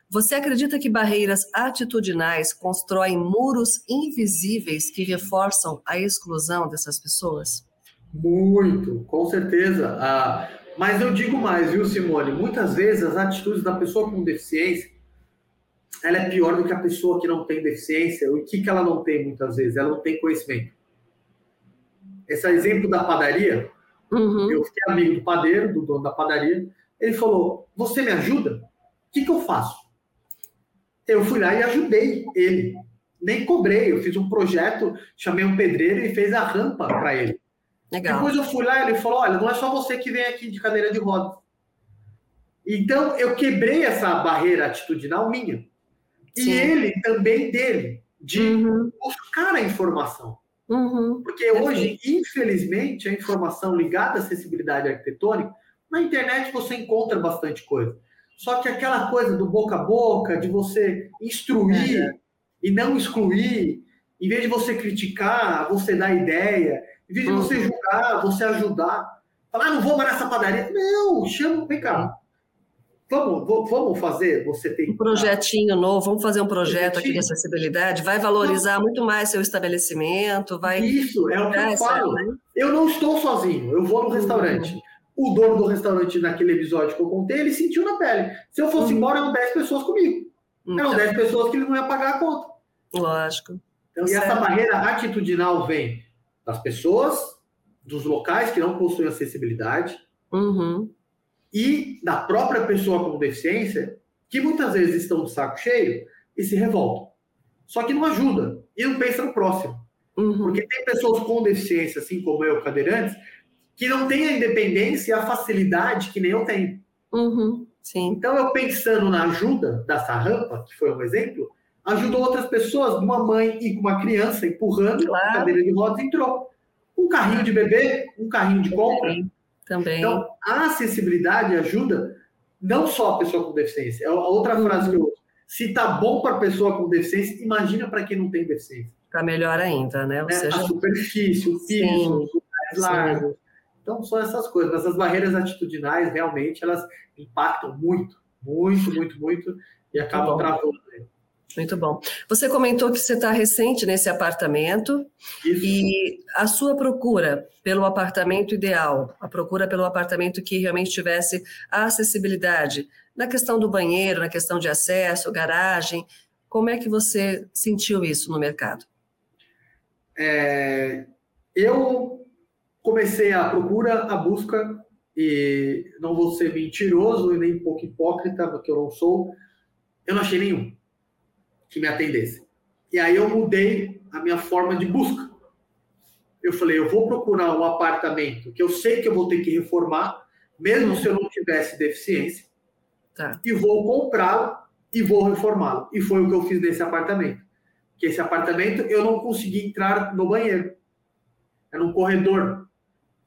você acredita que barreiras atitudinais constroem muros invisíveis que reforçam a exclusão dessas pessoas? Muito, com certeza. Ah, mas eu digo mais, viu, Simone? Muitas vezes as atitudes da pessoa com deficiência ela é pior do que a pessoa que não tem deficiência. O que, que ela não tem muitas vezes? Ela não tem conhecimento. Esse exemplo da padaria, uhum. eu fiquei amigo do padeiro, do dono da padaria. Ele falou: Você me ajuda? O que, que eu faço? Eu fui lá e ajudei ele. Nem cobrei. Eu fiz um projeto, chamei um pedreiro e fez a rampa para ele. Legal. Depois eu fui lá e ele falou: olha, não é só você que vem aqui de cadeira de rodas. Então eu quebrei essa barreira atitudinal minha. E Sim. ele também dele, de uhum. buscar a informação. Uhum. Porque hoje, infelizmente, a informação ligada à acessibilidade arquitetônica, na internet você encontra bastante coisa. Só que aquela coisa do boca a boca, de você instruir é. e não excluir, em vez de você criticar, você dar ideia, em vez de você uhum. julgar, você ajudar. Falar, ah, não vou mais nessa padaria. Não, chama, vem cá. Vamos, vamos fazer, você tem... Um projetinho novo, vamos fazer um projeto aqui de acessibilidade, vai valorizar não. muito mais seu estabelecimento, vai... Isso, é o que eu falo. Né? Eu não estou sozinho, eu vou no restaurante. Uhum. O dono do restaurante, naquele episódio que eu contei, ele sentiu na pele. Se eu fosse uhum. embora, eram 10 pessoas comigo. Eram 10 então. pessoas que ele não ia pagar a conta. Lógico. Então, e essa barreira atitudinal vem das pessoas, dos locais que não possuem acessibilidade uhum. e da própria pessoa com deficiência, que muitas vezes estão de saco cheio e se revoltam. Só que não ajuda e não pensa no próximo. Uhum. Porque tem pessoas com deficiência, assim como eu, cadeirantes, que não têm a independência e a facilidade que nem eu tenho. Uhum. Então, eu pensando na ajuda dessa rampa, que foi um exemplo, ajudou outras pessoas, uma mãe e uma criança empurrando claro. a cadeira de rodas entrou. Um carrinho de bebê, um carrinho de compra. Também. Então, a acessibilidade ajuda não só a pessoa com deficiência. É a outra uhum. frase que eu uso. Se tá bom para a pessoa com deficiência, imagina para quem não tem deficiência. Tá melhor ainda, né? Ou seja... A superfície, o piso, os lugares largos. Então, são essas coisas. Essas barreiras atitudinais, realmente, elas impactam muito, muito, muito, muito, e acabam travando. Muito bom. Você comentou que você está recente nesse apartamento Isso. e a sua procura pelo apartamento ideal, a procura pelo apartamento que realmente tivesse a acessibilidade na questão do banheiro, na questão de acesso, garagem, como é que você sentiu isso no mercado? É, eu comecei a procura, a busca, e não vou ser mentiroso e nem um pouco hipócrita, porque eu não sou, eu não achei nenhum que me atendesse. E aí eu mudei a minha forma de busca. Eu falei, eu vou procurar um apartamento que eu sei que eu vou ter que reformar, mesmo se eu não tivesse deficiência, tá. e vou comprá-lo e vou reformá-lo. E foi o que eu fiz nesse apartamento. Que esse apartamento eu não consegui entrar no banheiro. Era um corredor.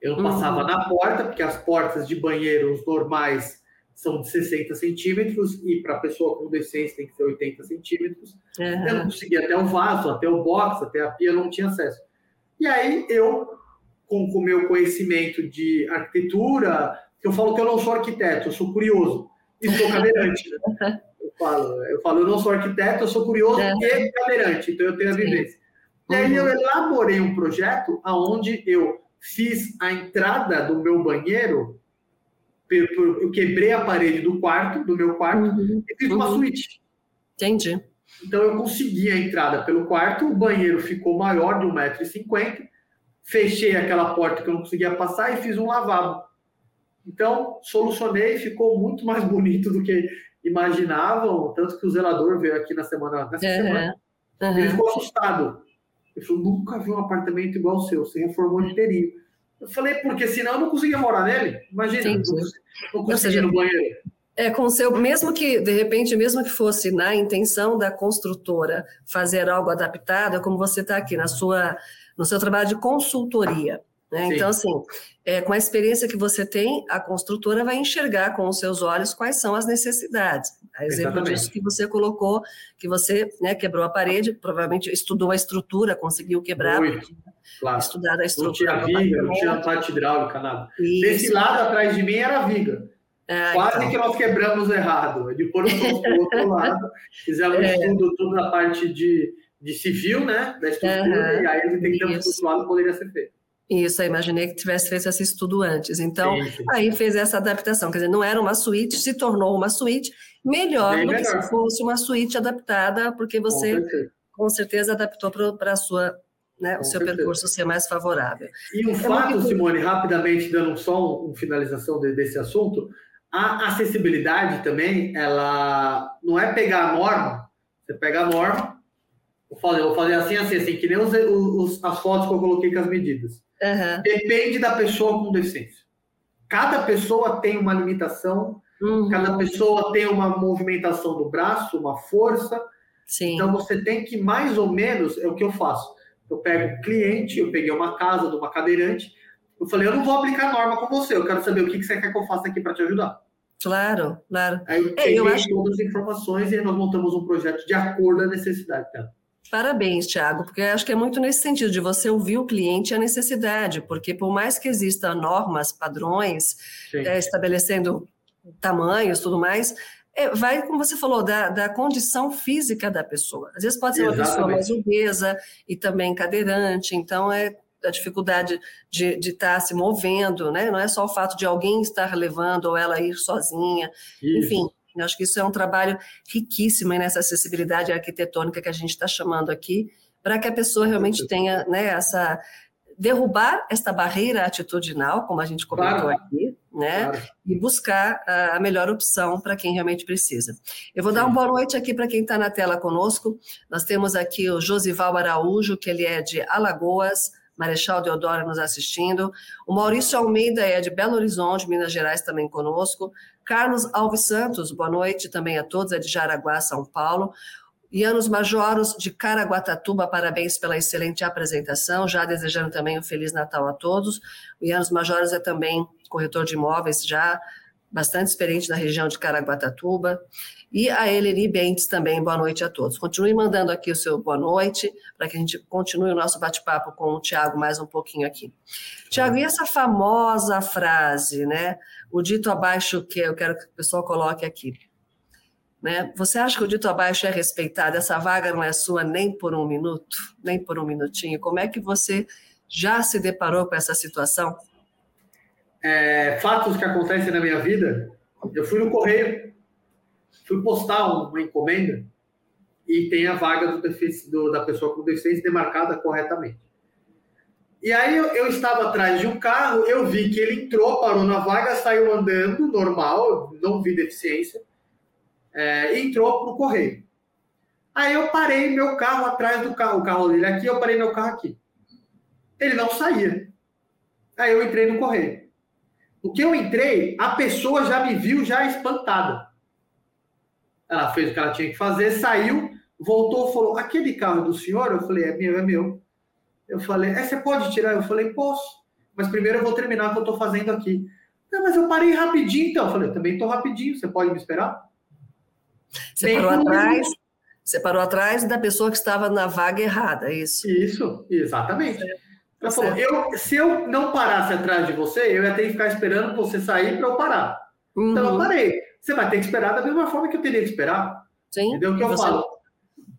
Eu uhum. passava na porta, porque as portas de banheiros normais são de 60 centímetros e para pessoa com deficiência tem que ser 80 centímetros. Uhum. Eu não conseguia até o vaso, até o box, até a pia, não tinha acesso. E aí eu, com o meu conhecimento de arquitetura, eu falo que eu não sou arquiteto, eu sou curioso e sou cadeirante. Né? *laughs* Eu falo, eu falo, eu não sou arquiteto, eu sou curioso uhum. e cadeirante, então eu tenho a vivência. Uhum. E aí eu elaborei um projeto aonde eu fiz a entrada do meu banheiro eu quebrei a parede do quarto, do meu quarto, uhum. e fiz uma uhum. suíte. Entendi. Então eu consegui a entrada pelo quarto, o banheiro ficou maior de 1,50m, fechei aquela porta que eu não conseguia passar e fiz um lavabo. Então, solucionei, ficou muito mais *laughs* bonito do que imaginavam, tanto que o zelador veio aqui na semana, nessa uhum. semana, ele ficou assustado. Ele falou, nunca vi um apartamento igual o seu, você reformou inteirinho. Eu falei, porque senão eu não conseguia morar nele. Imagina, Sim, não, conseguia no banheiro. É, com seu, mesmo que, de repente, mesmo que fosse na intenção da construtora fazer algo adaptado, é como você está aqui na sua, no seu trabalho de consultoria. Né? Então, assim, é, com a experiência que você tem, a construtora vai enxergar com os seus olhos quais são as necessidades. A exemplo Exatamente. disso que você colocou, que você né, quebrou a parede, provavelmente estudou a estrutura, conseguiu quebrar. Muito, claro. Estudar a estrutura. Não tinha viga, não tinha parte hidráulica, nada. Isso. Desse lado, atrás de mim, era viga. Ah, Quase então. que nós quebramos errado. Depois nós fomos para o outro lado, *laughs* fizemos é. estudo toda a parte de, de civil, né, da estrutura, uhum. e aí entendemos que o outro lado poderia ser feito. Isso, eu imaginei que tivesse feito esse estudo antes. Então, sim, sim. aí fez essa adaptação. Quer dizer, não era uma suíte, se tornou uma suíte melhor Bem do melhor. que se fosse uma suíte adaptada, porque você, com certeza, com certeza adaptou para a sua né, o seu certeza. percurso ser mais favorável. E um é fato, muito... Simone, rapidamente, dando só uma finalização desse assunto, a acessibilidade também, ela não é pegar a norma, você pega a norma, vou fazer, vou fazer assim, assim, assim, que nem os, os, as fotos que eu coloquei com as medidas. Uhum. Depende da pessoa com deficiência. Cada pessoa tem uma limitação, uhum. cada pessoa tem uma movimentação do braço, uma força. Sim. Então você tem que mais ou menos é o que eu faço. Eu pego um cliente, eu peguei uma casa de uma cadeirante, eu falei, eu não vou aplicar norma com você, eu quero saber o que você quer que eu faça aqui para te ajudar. Claro, claro. Aí eu peguei é, eu acho... todas as informações e nós montamos um projeto de acordo à necessidade dela. Parabéns, Tiago, porque acho que é muito nesse sentido de você ouvir o cliente e a necessidade, porque por mais que existam normas, padrões, é, estabelecendo tamanhos, tudo mais, é, vai, como você falou, da, da condição física da pessoa. Às vezes pode ser uma Exatamente. pessoa mais obesa e também cadeirante, então é a dificuldade de estar tá se movendo, né? Não é só o fato de alguém estar levando ou ela ir sozinha, Isso. enfim. Eu acho que isso é um trabalho riquíssimo nessa acessibilidade arquitetônica que a gente está chamando aqui, para que a pessoa realmente tenha né, essa. derrubar esta barreira atitudinal, como a gente comentou claro. aqui, né? Claro. E buscar a melhor opção para quem realmente precisa. Eu vou Sim. dar uma boa noite aqui para quem está na tela conosco. Nós temos aqui o Josival Araújo, que ele é de Alagoas, Marechal Deodoro nos assistindo. O Maurício Almeida é de Belo Horizonte, Minas Gerais, também conosco. Carlos Alves Santos, boa noite também a todos, é de Jaraguá, São Paulo. Ianos Majoros, de Caraguatatuba, parabéns pela excelente apresentação, já desejando também um Feliz Natal a todos. O Ianos Majoros é também corretor de imóveis, já bastante experiente na região de Caraguatatuba. E a Eleni Bentes também, boa noite a todos. Continue mandando aqui o seu boa noite, para que a gente continue o nosso bate-papo com o Tiago mais um pouquinho aqui. Tiago, e essa famosa frase, né? O dito abaixo que eu quero que o pessoal coloque aqui. Né? Você acha que o dito abaixo é respeitado? Essa vaga não é sua nem por um minuto, nem por um minutinho. Como é que você já se deparou com essa situação? É, fatos que acontecem na minha vida. Eu fui no correio fui postar uma encomenda e tem a vaga do, do, da pessoa com deficiência demarcada corretamente. E aí eu, eu, estava atrás de um carro, eu vi que ele entrou, parou na vaga, saiu andando, normal, não vi deficiência, é, entrou pro correio. Aí eu parei meu carro atrás do carro, o carro dele aqui, eu parei meu carro aqui. Ele não saía. Aí eu entrei no correio. O que eu entrei, a pessoa já me viu já espantada. Ela fez o que ela tinha que fazer, saiu, voltou, falou: aquele carro do senhor? Eu falei: é meu, é meu. Eu falei: é, você pode tirar? Eu falei: posso. Mas primeiro eu vou terminar o que eu estou fazendo aqui. Não, mas eu parei rapidinho, então. Eu falei: eu também estou rapidinho, você pode me esperar? Você Bem, parou atrás, você parou atrás da pessoa que estava na vaga errada, é isso? Isso, exatamente. Ela falou, eu, se eu não parasse atrás de você, eu ia ter que ficar esperando você sair para eu parar. Uhum. Então eu parei. Você vai ter que esperar da mesma forma que eu teria que esperar. Sim. Entendeu o que eu você... falo?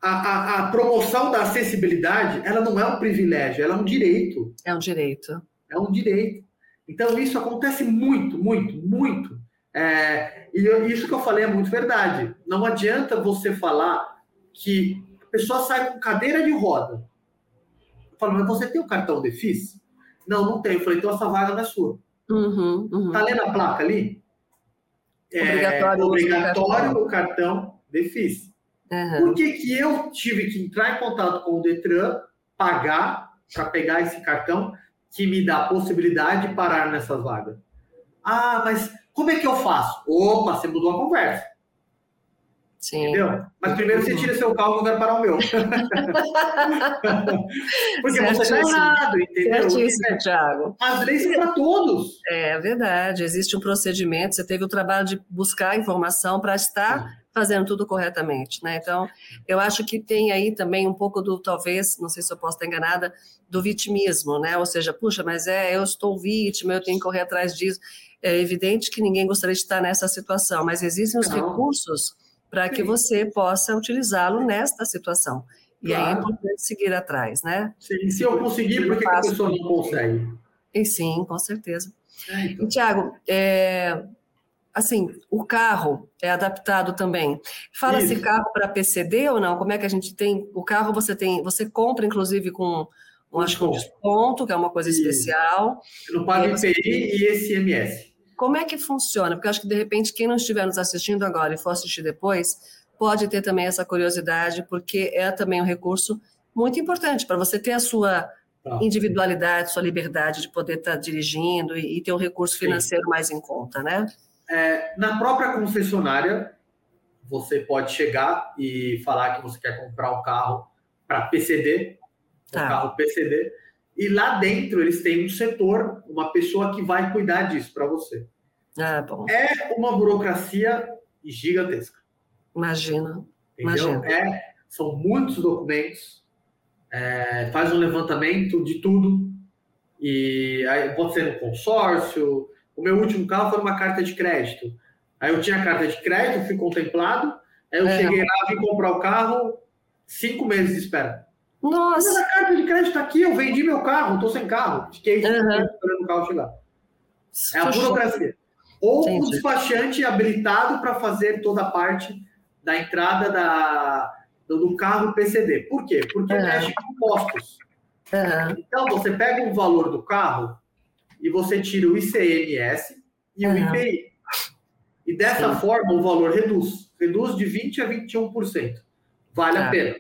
A, a, a, promoção da acessibilidade, ela não é um privilégio, ela é um direito. É um direito. É um direito. Então isso acontece muito, muito, muito. É, e eu, isso que eu falei é muito verdade. Não adianta você falar que a pessoa sai com cadeira de roda Falou, mas você tem o cartão Defis? Não, não tenho. Eu falei, então essa vaga não é sua. Uhum, uhum. Tá lendo a placa ali? Obrigatório, é, obrigatório o cartão Defis. Uhum. Por que, que eu tive que entrar em contato com o Detran, pagar para pegar esse cartão que me dá a possibilidade de parar nessas vagas? Ah, mas como é que eu faço? Opa, você mudou a conversa. Sim. Entendeu? Mas primeiro você tira seu carro e vai parar o meu. *laughs* Porque você está errado, entendeu? Certíssimo, Thiago. As leis são para todos. É verdade. Existe um procedimento, você teve o trabalho de buscar informação para estar Sim. fazendo tudo corretamente. Né? Então, eu acho que tem aí também um pouco do, talvez, não sei se eu posso estar enganada, do vitimismo, né? Ou seja, puxa, mas é, eu estou vítima, eu tenho que correr atrás disso. É evidente que ninguém gostaria de estar nessa situação, mas existem os não. recursos para que você possa utilizá-lo nesta situação. E claro. aí é importante seguir atrás, né? Sim, se eu conseguir, por que a pessoa não consegue? E sim, com certeza. É, então. Tiago, é, assim, o carro é adaptado também. Fala-se carro para PCD ou não? Como é que a gente tem? O carro você tem, você compra inclusive com um, acho que um desconto, que é uma coisa Isso. especial. Eu não pago IPI e ICMS. Como é que funciona? Porque eu acho que, de repente, quem não estiver nos assistindo agora e for assistir depois, pode ter também essa curiosidade, porque é também um recurso muito importante para você ter a sua tá. individualidade, sua liberdade de poder estar tá dirigindo e, ter um recurso financeiro Sim. mais em conta, né? É, na própria concessionária, você pode chegar e falar que você quer comprar um carro para PCD, um tá. carro PCD, e lá dentro eles têm um setor, uma pessoa que vai cuidar disso para você. Ah, bom. É uma burocracia gigantesca. Imagina. Entendeu? É, são muitos documentos, é, faz um levantamento de tudo, e aí pode ser no consórcio. O meu último carro foi uma carta de crédito. Aí eu tinha a carta de crédito, fui contemplado, aí eu é. cheguei lá, vim comprar o carro, cinco meses de espera. Nossa! Mas a carta de crédito está aqui, eu vendi meu carro, estou sem carro. Fiquei uhum. esperando o carro chegar. É a burocracia. Ou Entendi. um despachante habilitado para fazer toda a parte da entrada da, do carro PCD. Por quê? Porque uhum. mexe com impostos. Uhum. Então, você pega o valor do carro e você tira o ICMS e uhum. o IPI. E dessa Sim. forma, o valor reduz. Reduz de 20% a 21%. Vale a tá. pena.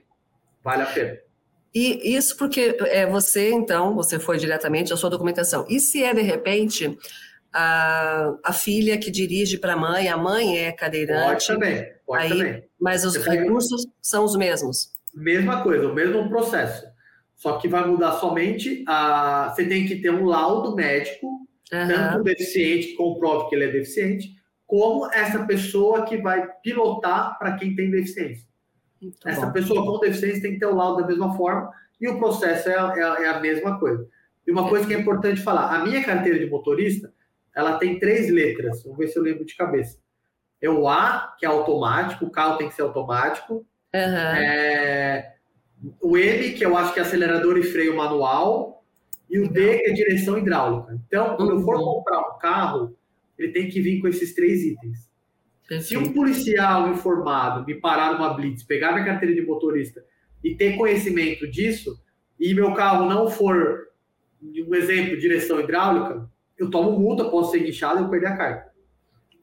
Vale a pena. E isso porque é você, então, você foi diretamente à sua documentação. E se é, de repente, a, a filha que dirige para a mãe, a mãe é cadeirante. Pode também, pode aí, também. Mas os você recursos pega... são os mesmos. Mesma coisa, o mesmo processo. Só que vai mudar somente a. Você tem que ter um laudo médico, uhum. tanto o deficiente que comprove que ele é deficiente, como essa pessoa que vai pilotar para quem tem deficiência. Muito Essa bom. pessoa com deficiência tem que ter o laudo da mesma forma e o processo é, é, é a mesma coisa. E uma coisa que é importante falar: a minha carteira de motorista ela tem três letras. Vamos ver se eu lembro de cabeça. É o A, que é automático, o carro tem que ser automático. Uhum. É, o M, que eu acho que é acelerador e freio manual. E o D, que é direção hidráulica. Então, quando eu for uhum. comprar um carro, ele tem que vir com esses três itens. Se um policial informado me parar numa blitz, pegar minha carteira de motorista e ter conhecimento disso, e meu carro não for um exemplo, direção hidráulica, eu tomo multa, posso ser guinchado e eu perder a carga.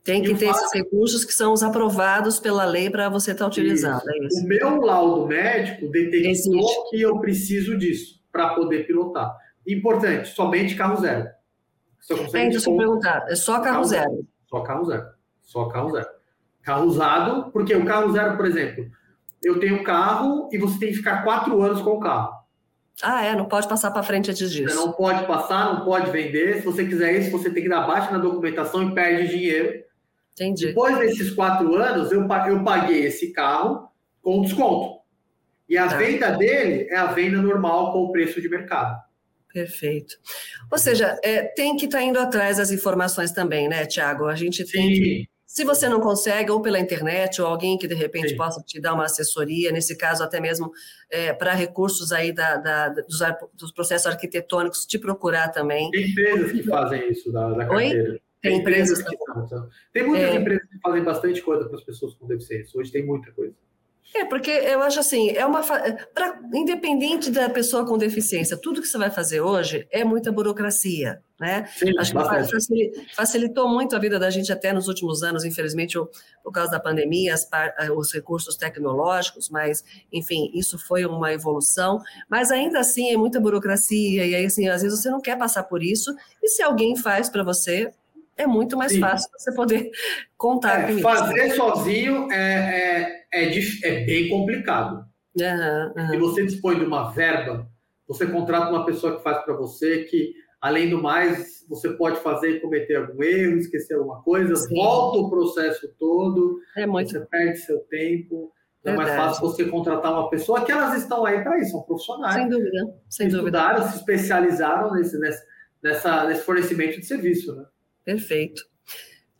Tem que ter fato, esses recursos que são os aprovados pela lei para você estar tá utilizando. É o meu laudo médico detectou Existe. que eu preciso disso para poder pilotar. Importante, somente carro zero. Você consegue é, deixa eu perguntar, é só carro, carro zero. zero. Só carro zero. Só carro zero. Carro usado, porque o carro zero, por exemplo, eu tenho carro e você tem que ficar quatro anos com o carro. Ah, é? Não pode passar para frente antes disso. Você não pode passar, não pode vender. Se você quiser isso, você tem que dar baixa na documentação e perde dinheiro. Entendi. Depois desses quatro anos, eu, eu paguei esse carro com desconto. E a tá. venda dele é a venda normal com o preço de mercado. Perfeito. Ou seja, é, tem que estar tá indo atrás das informações também, né, Tiago? A gente tem Sim. que se você não consegue, ou pela internet, ou alguém que de repente Sim. possa te dar uma assessoria, nesse caso até mesmo é, para recursos aí da, da, dos, dos, processos arquitetônicos, te procurar também. Tem empresas que fazem isso da, da carteira. Oi? Tem, tem empresas, que Tem muitas é... empresas que fazem bastante coisa para as pessoas com deficiência. Hoje tem muita coisa. É, porque eu acho assim, é uma pra, independente da pessoa com deficiência, tudo que você vai fazer hoje é muita burocracia, né? Sim, acho que facilitou muito a vida da gente até nos últimos anos, infelizmente, por causa da pandemia, as, os recursos tecnológicos, mas, enfim, isso foi uma evolução, mas ainda assim é muita burocracia, e aí, assim, às vezes você não quer passar por isso, e se alguém faz para você, é muito mais Sim. fácil você poder contar é, com isso. Fazer sozinho é, é, é, é bem complicado. Uhum, uhum. E você dispõe de uma verba, você contrata uma pessoa que faz para você, que, além do mais, você pode fazer e cometer algum erro, esquecer alguma coisa, Sim. volta o processo todo, é muito... você perde seu tempo. É mais fácil você contratar uma pessoa que elas estão aí para isso, são profissionais. Sem dúvida, sem estudaram, dúvida. se especializaram nesse, nesse, nessa, nesse fornecimento de serviço, né? Perfeito.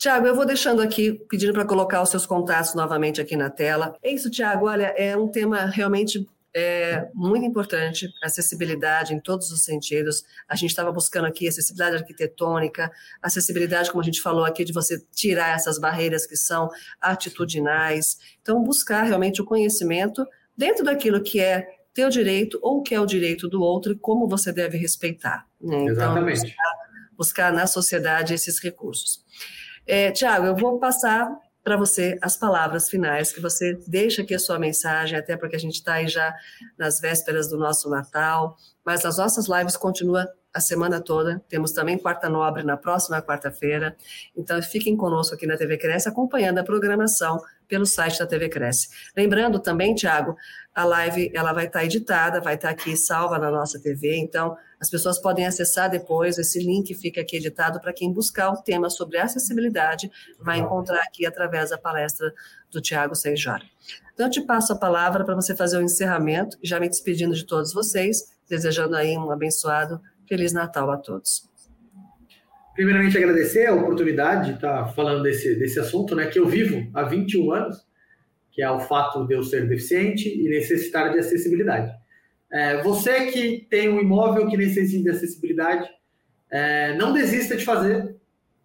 Tiago, eu vou deixando aqui, pedindo para colocar os seus contatos novamente aqui na tela. É isso, Tiago. Olha, é um tema realmente é, muito importante, acessibilidade em todos os sentidos. A gente estava buscando aqui acessibilidade arquitetônica, acessibilidade, como a gente falou aqui, de você tirar essas barreiras que são atitudinais. Então, buscar realmente o conhecimento dentro daquilo que é teu direito ou que é o direito do outro e como você deve respeitar. Né? Então, Exatamente. Buscar buscar na sociedade esses recursos. É, Tiago, eu vou passar para você as palavras finais, que você deixa aqui a sua mensagem, até porque a gente está aí já nas vésperas do nosso Natal, mas as nossas lives continuam a semana toda. Temos também Quarta Nobre na próxima quarta-feira. Então, fiquem conosco aqui na TV Cresce, acompanhando a programação pelo site da TV Cresce. Lembrando também, Tiago, a live ela vai estar editada, vai estar aqui salva na nossa TV, então as pessoas podem acessar depois, esse link fica aqui editado para quem buscar o tema sobre acessibilidade, vai encontrar aqui através da palestra do Tiago Senjora. Então, eu te passo a palavra para você fazer o encerramento, já me despedindo de todos vocês, desejando aí um abençoado Feliz Natal a todos. Primeiramente, agradecer a oportunidade de estar falando desse, desse assunto, né, que eu vivo há 21 anos, que é o fato de eu ser deficiente e necessitar de acessibilidade. É, você que tem um imóvel que necessita de acessibilidade, é, não desista de fazer.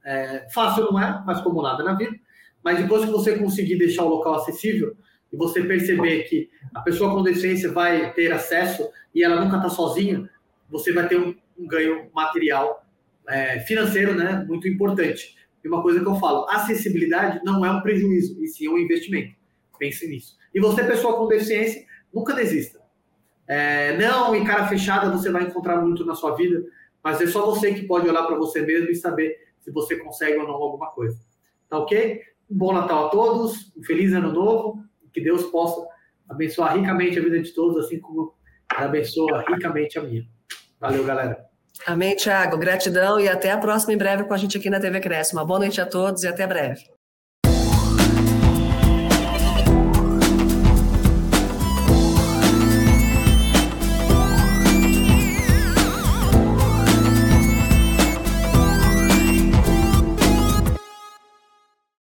É, fácil não é, mas como nada na vida. Mas depois que você conseguir deixar o local acessível e você perceber que a pessoa com deficiência vai ter acesso e ela nunca está sozinha, você vai ter um, um ganho material é, financeiro né, muito importante. E uma coisa que eu falo, acessibilidade não é um prejuízo, e sim um investimento. Pense nisso. E você, pessoa com deficiência, nunca desista. É, não, em cara fechada você vai encontrar muito na sua vida, mas é só você que pode olhar para você mesmo e saber se você consegue ou não alguma coisa. Tá ok? Um bom Natal a todos, um feliz ano novo, que Deus possa abençoar ricamente a vida de todos, assim como abençoa ricamente a minha. Valeu, galera. Amém, Thiago. Gratidão e até a próxima em breve com a gente aqui na TV Cresce. Uma boa noite a todos e até breve.